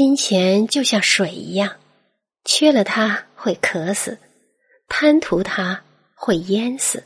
金钱就像水一样缺了它会渴死贪图它会淹死。